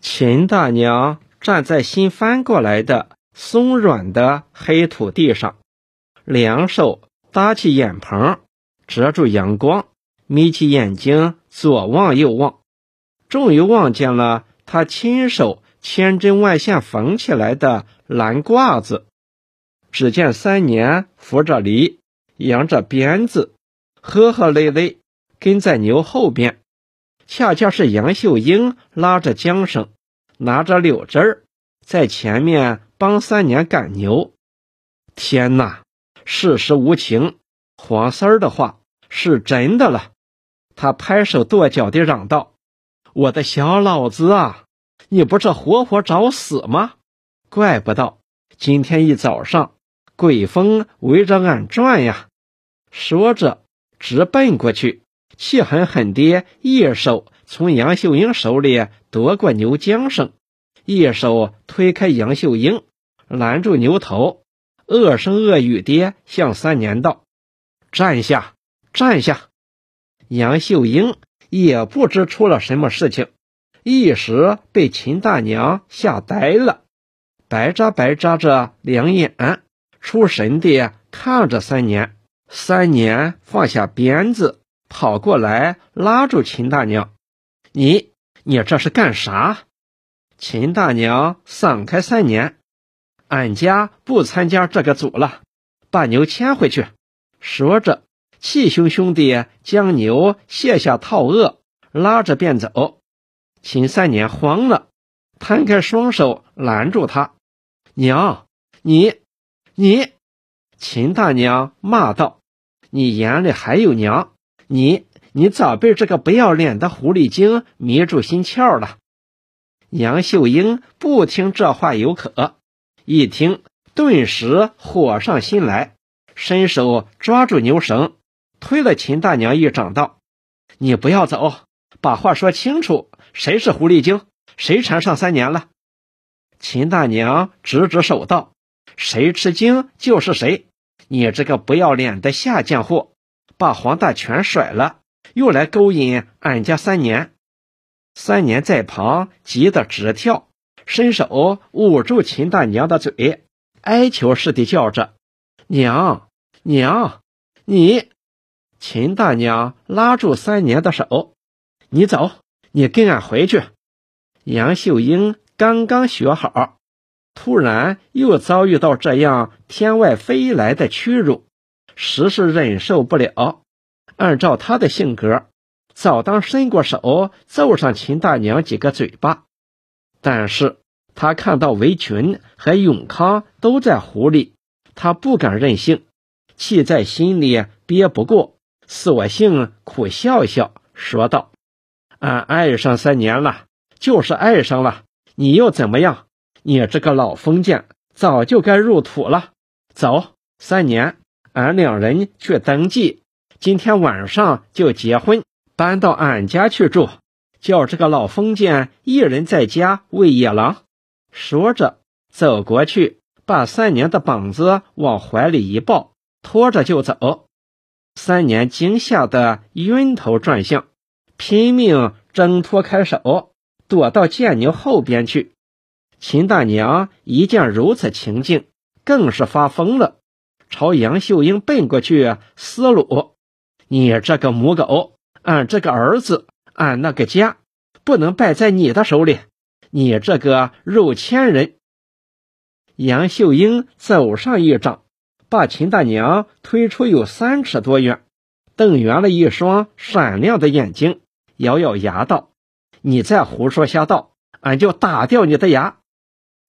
秦大娘站在新翻过来的松软的黑土地上，两手搭起眼棚，遮住阳光，眯起眼睛左望右望，终于望见了他亲手千针万线缝起来的蓝褂子。只见三年扶着犁，扬着鞭子，呵呵累累跟在牛后边。恰恰是杨秀英拉着缰绳，拿着柳枝儿，在前面帮三年赶牛。天哪，世事无情，黄三儿的话是真的了。他拍手跺脚地嚷道：“我的小老子啊，你不是活活找死吗？怪不得今天一早上鬼风围着俺转呀！”说着，直奔过去。气狠狠地一手从杨秀英手里夺过牛缰绳，一手推开杨秀英，拦住牛头，恶声恶语地向三年道：“站下，站下！”杨秀英也不知出了什么事情，一时被秦大娘吓呆了，白眨白眨着两眼，出神地看着三年。三年放下鞭子。跑过来拉住秦大娘，你你这是干啥？秦大娘散开三年，俺家不参加这个组了，把牛牵回去。说着，气汹汹地将牛卸下套轭，拉着便走。秦三年慌了，摊开双手拦住他：“娘，你你！”秦大娘骂道：“你眼里还有娘？”你你早被这个不要脸的狐狸精迷住心窍了。杨秀英不听这话有可，一听顿时火上心来，伸手抓住牛绳，推了秦大娘一掌，道：“你不要走，把话说清楚，谁是狐狸精？谁缠上三年了？”秦大娘指指手道：“谁吃惊就是谁。你这个不要脸的下贱货！”把黄大全甩了，又来勾引俺家三年。三年在旁急得直跳，伸手捂住秦大娘的嘴，哀求似的叫着：“娘娘，你！”秦大娘拉住三年的手：“你走，你跟俺回去。”杨秀英刚刚学好，突然又遭遇到这样天外飞来的屈辱。实是忍受不了。按照他的性格，早当伸过手揍上秦大娘几个嘴巴。但是他看到围裙和永康都在湖里，他不敢任性，气在心里憋不过，索性苦笑笑说道：“俺爱上三年了，就是爱上了。你又怎么样？你这个老封建，早就该入土了。走，三年。”俺两人去登记，今天晚上就结婚，搬到俺家去住，叫这个老封建一人在家喂野狼。说着，走过去，把三年的膀子往怀里一抱，拖着就走。三年惊吓得晕头转向，拼命挣脱开手，躲到贱牛后边去。秦大娘一见如此情境，更是发疯了。朝杨秀英奔过去，思鲁：“你这个母狗，俺这个儿子，俺那个家，不能败在你的手里！你这个肉签人！”杨秀英走上一掌，把秦大娘推出有三尺多远，瞪圆了一双闪亮的眼睛，咬咬牙道：“你再胡说瞎道，俺就打掉你的牙！”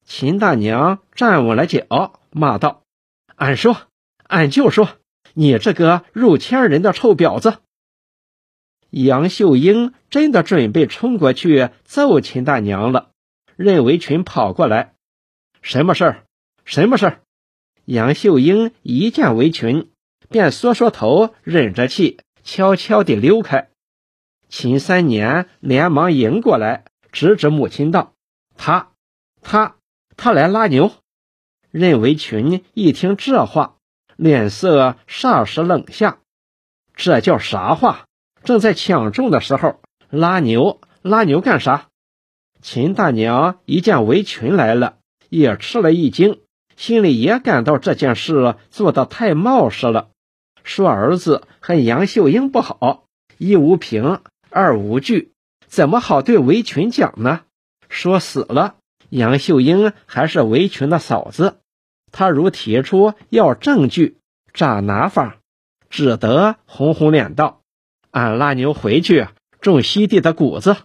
秦大娘站稳了脚，骂道：“俺说。”俺就说你这个入千人的臭婊子！杨秀英真的准备冲过去揍秦大娘了。任维群跑过来：“什么事儿？什么事儿？”杨秀英一见维群，便缩缩头，忍着气，悄悄地溜开。秦三年连忙迎过来，指指母亲道：“他，他，他来拉牛。”任维群一听这话。脸色霎时冷下，这叫啥话？正在抢种的时候拉牛，拉牛干啥？秦大娘一见围裙来了，也吃了一惊，心里也感到这件事做得太冒失了。说儿子和杨秀英不好，一无凭，二无据，怎么好对围裙讲呢？说死了，杨秀英还是围裙的嫂子，他如提出要证据，咋拿法？只得红红脸道：“俺拉牛回去种西地的谷子。”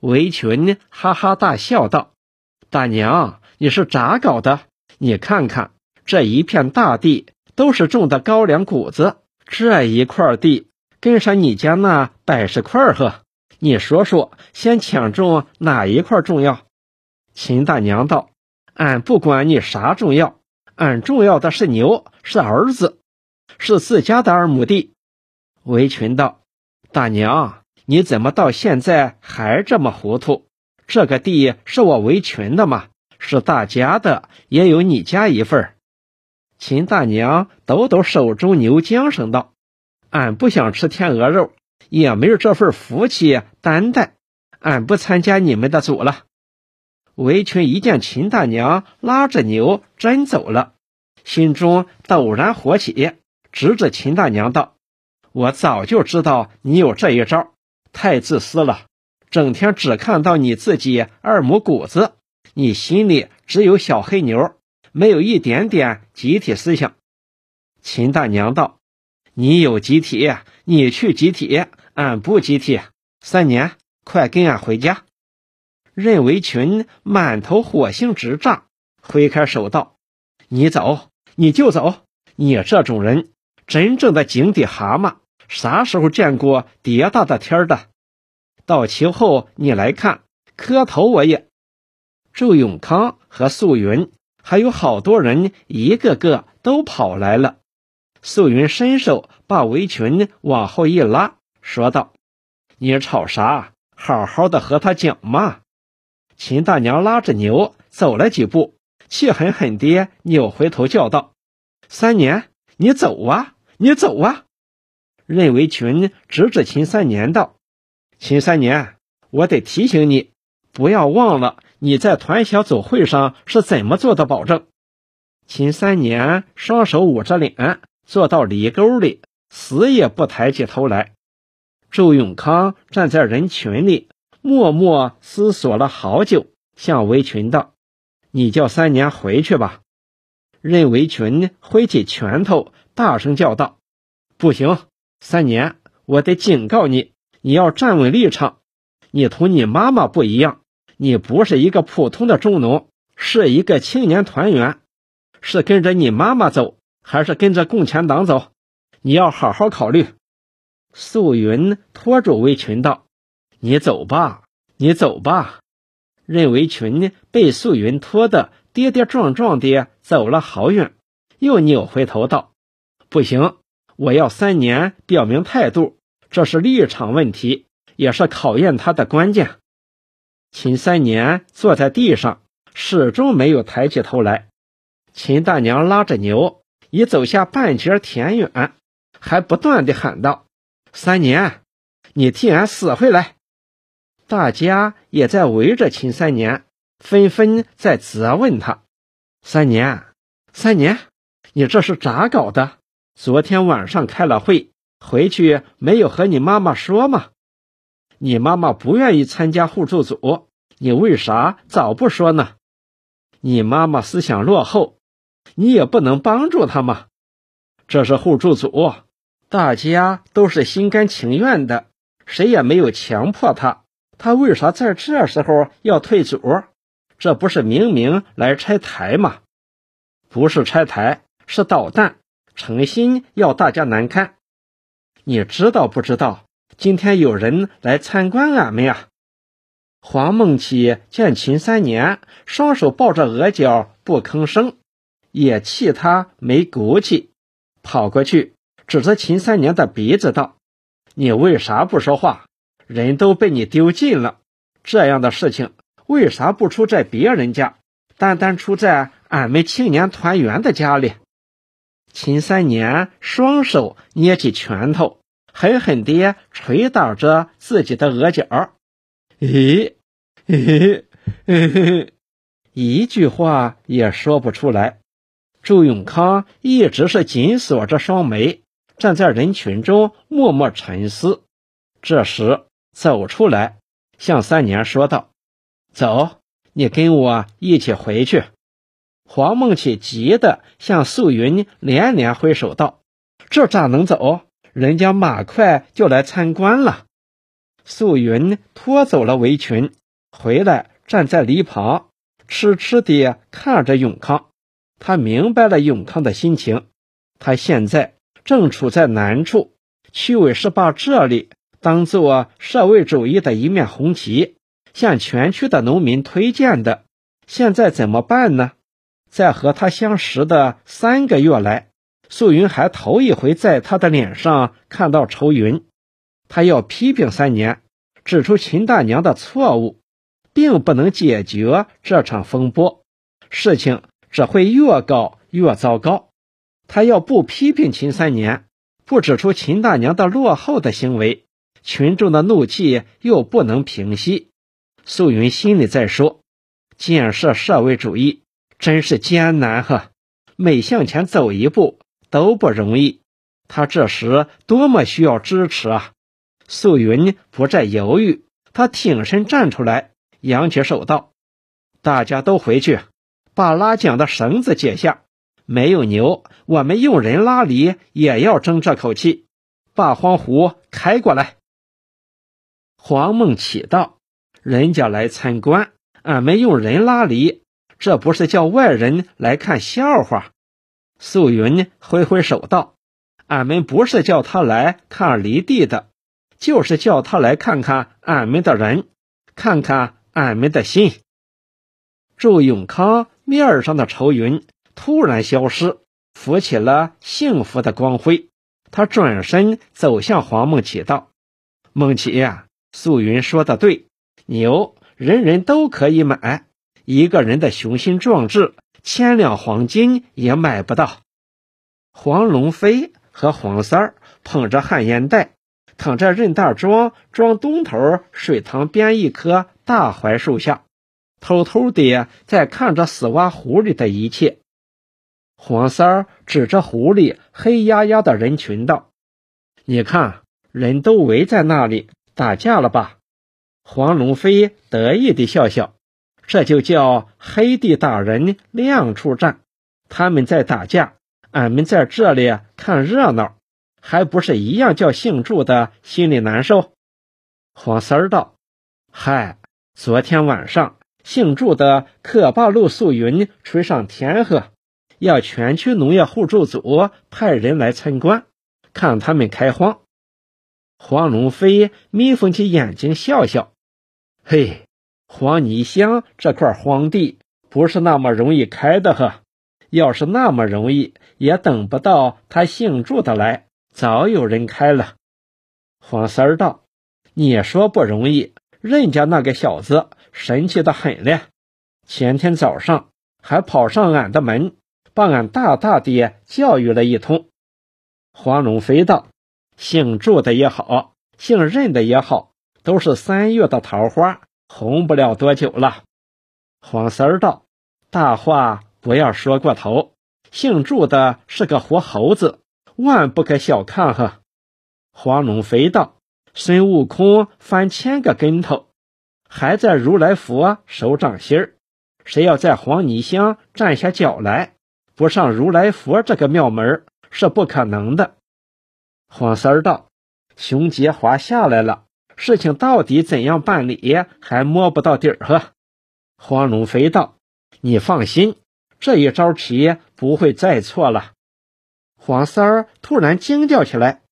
围裙哈哈大笑道：“大娘，你是咋搞的？你看看这一片大地。”都是种的高粱谷子，这一块地跟上你家那百十块呵，你说说，先抢种哪一块重要？秦大娘道：“俺不管你啥重要，俺重要的是牛，是儿子，是自家的二亩地。”围裙道：“大娘，你怎么到现在还这么糊涂？这个地是我围裙的嘛，是大家的，也有你家一份。”秦大娘抖抖手中牛缰绳道：“俺不想吃天鹅肉，也没有这份福气担待，俺不参加你们的组了。”围裙一见秦大娘拉着牛真走了，心中陡然火起，指着秦大娘道：“我早就知道你有这一招，太自私了，整天只看到你自己二亩谷子，你心里只有小黑牛。”没有一点点集体思想。秦大娘道：“你有集体，你去集体，俺不集体。三年，快跟俺回家。”任维群满头火星直炸，挥开手道：“你走，你就走。你这种人，真正的井底蛤蟆，啥时候见过叠大的天的？到期后你来看，磕头我也。”祝永康和素云。还有好多人，一个个都跑来了。素云伸手把围裙往后一拉，说道：“你吵啥？好好的和他讲嘛。”秦大娘拉着牛走了几步，气狠狠地扭回头叫道：“三年，你走啊，你走啊！”任维群指指秦三年道：“秦三年，我得提醒你，不要忘了。”你在团小组会上是怎么做的保证？秦三年双手捂着脸，坐到里沟里，死也不抬起头来。周永康站在人群里，默默思索了好久，向围裙道：“你叫三年回去吧。”任围裙挥起拳头，大声叫道：“不行，三年，我得警告你，你要站稳立场，你同你妈妈不一样。”你不是一个普通的中农，是一个青年团员，是跟着你妈妈走，还是跟着共产党走？你要好好考虑。素云拖住围裙道：“你走吧，你走吧。”任围裙被素云拖得跌跌撞撞地走了好远，又扭回头道：“不行，我要三年表明态度，这是立场问题，也是考验他的关键。”秦三年坐在地上，始终没有抬起头来。秦大娘拉着牛，已走下半截田远，还不断地喊道：“三年，你替俺死回来！”大家也在围着秦三年，纷纷在责问他：“三年，三年，你这是咋搞的？昨天晚上开了会，回去没有和你妈妈说吗？”你妈妈不愿意参加互助组，你为啥早不说呢？你妈妈思想落后，你也不能帮助她吗？这是互助组，大家都是心甘情愿的，谁也没有强迫她。他为啥在这时候要退组？这不是明明来拆台吗？不是拆台，是捣蛋，诚心要大家难堪。你知道不知道？今天有人来参观俺们呀！黄梦琪见秦三年双手抱着额角不吭声，也气他没骨气，跑过去指着秦三年的鼻子道：“你为啥不说话？人都被你丢尽了，这样的事情为啥不出在别人家，单单出在俺们青年团员的家里？”秦三年双手捏起拳头。狠狠地捶打着自己的额角。咦，嘿嘿嘿，一句话也说不出来。祝永康一直是紧锁着双眉，站在人群中默默沉思。这时走出来，向三年说道：“走，你跟我一起回去。”黄梦启急得向素云连连挥手道：“这咋能走？人家马快就来参观了。”素云拖走了围裙，回来站在篱旁，痴痴地看着永康。他明白了永康的心情，他现在正处在难处。区委是把这里当做社会主义的一面红旗，向全区的农民推荐的。现在怎么办呢？在和他相识的三个月来，素云还头一回在他的脸上看到愁云。他要批评三年，指出秦大娘的错误，并不能解决这场风波，事情只会越搞越糟糕。他要不批评秦三年，不指出秦大娘的落后的行为，群众的怒气又不能平息。素云心里在说：建设社会主义。真是艰难哈，每向前走一步都不容易。他这时多么需要支持啊！素云不再犹豫，他挺身站出来，扬起手道：“大家都回去，把拉桨的绳子解下。没有牛，我们用人拉犁也要争这口气。把荒湖开过来。”黄梦启道：“人家来参观，俺们用人拉犁。”这不是叫外人来看笑话。素云挥挥手道：“俺们不是叫他来看犁地的，就是叫他来看看俺们的人，看看俺们的心。”祝永康面上的愁云突然消失，浮起了幸福的光辉。他转身走向黄梦启道：“梦启呀，素云说的对，牛人人都可以买。”一个人的雄心壮志，千两黄金也买不到。黄龙飞和黄三儿捧着旱烟袋，躺在任大庄庄东头水塘边一棵大槐树下，偷偷地在看着死蛙湖里的一切。黄三儿指着湖里黑压压的人群道：“你看，人都围在那里打架了吧？”黄龙飞得意地笑笑。这就叫黑地打人，亮处战。他们在打架，俺们在这里看热闹，还不是一样叫姓祝的心里难受？黄三儿道：“嗨，昨天晚上姓祝的可把陆素云吹上天呵，要全区农业互助组派人来参观，看他们开荒。”黄龙飞眯缝起眼睛笑笑：“嘿。”黄泥乡这块荒地不是那么容易开的呵，要是那么容易，也等不到他姓祝的来，早有人开了。黄三儿道：“你说不容易，人家那个小子神气的很嘞，前天早上还跑上俺的门，把俺大大的教育了一通。”黄龙飞道：“姓祝的也好，姓任的也好，都是三月的桃花。”红不了多久了，黄三儿道：“大话不要说过头。姓祝的是个活猴子，万不可小看哈。”黄龙飞道：“孙悟空翻千个跟头，还在如来佛手掌心儿。谁要在黄泥乡站下脚来，不上如来佛这个庙门是不可能的。”黄三儿道：“熊杰华下来了。”事情到底怎样办理，还摸不到底儿呵。黄龙飞道：“你放心，这一招棋不会再错了。”黄三儿突然惊叫起来：“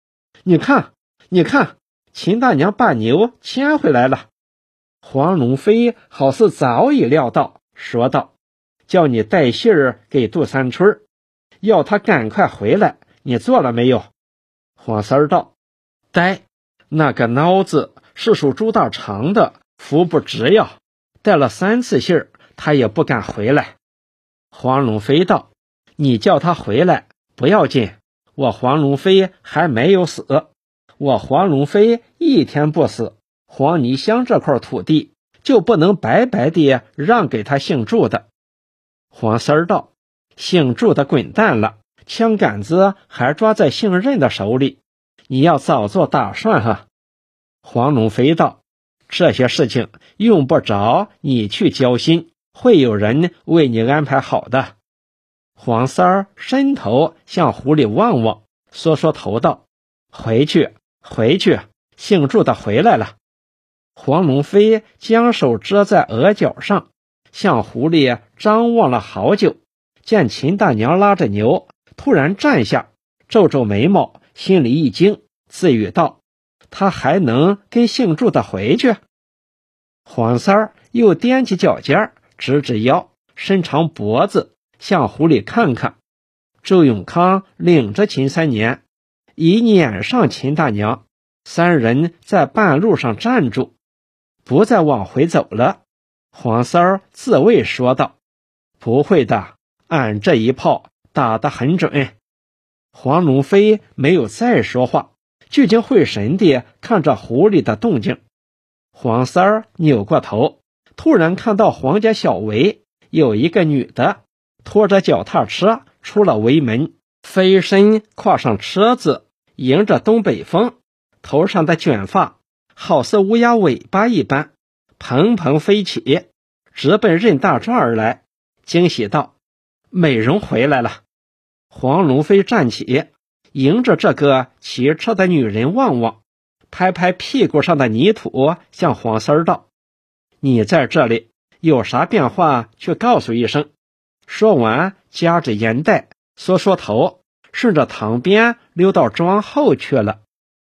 你看，你看，秦大娘把牛牵回来了！”黄龙飞好似早已料到，说道：“叫你带信儿给杜三春，要他赶快回来。你做了没有？”黄三儿道：“呆。”那个孬子是属朱大长的，福不直呀！带了三次信儿，他也不敢回来。黄龙飞道：“你叫他回来不要紧，我黄龙飞还没有死。我黄龙飞一天不死，黄泥乡这块土地就不能白白地让给他姓祝的。黄三儿道：“姓祝的滚蛋了，枪杆子还抓在姓任的手里，你要早做打算哈。”黄龙飞道：“这些事情用不着你去交心，会有人为你安排好的。”黄三儿伸头向湖里望望，缩缩头道：“回去，回去，姓祝的回来了。”黄龙飞将手遮在额角上，向湖里张望了好久，见秦大娘拉着牛，突然站下，皱皱眉毛，心里一惊，自语道：“他还能跟姓祝的回去？”黄三儿又踮起脚尖，直直腰，伸长脖子，向湖里看看。周永康领着秦三年，已撵上秦大娘，三人在半路上站住。不再往回走了，黄三儿自卫说道：“不会的，俺这一炮打得很准。”黄龙飞没有再说话，聚精会神地看着湖里的动静。黄三儿扭过头，突然看到黄家小围有一个女的拖着脚踏车出了围门，飞身跨上车子，迎着东北风，头上的卷发。好似乌鸦尾巴一般，蓬蓬飞起，直奔任大壮而来。惊喜道：“美容回来了！”黄龙飞站起，迎着这个骑车的女人望望，拍拍屁股上的泥土，向黄三儿道：“你在这里有啥变化，去告诉一声。”说完，夹着烟袋，缩缩头，顺着塘边溜到庄后去了。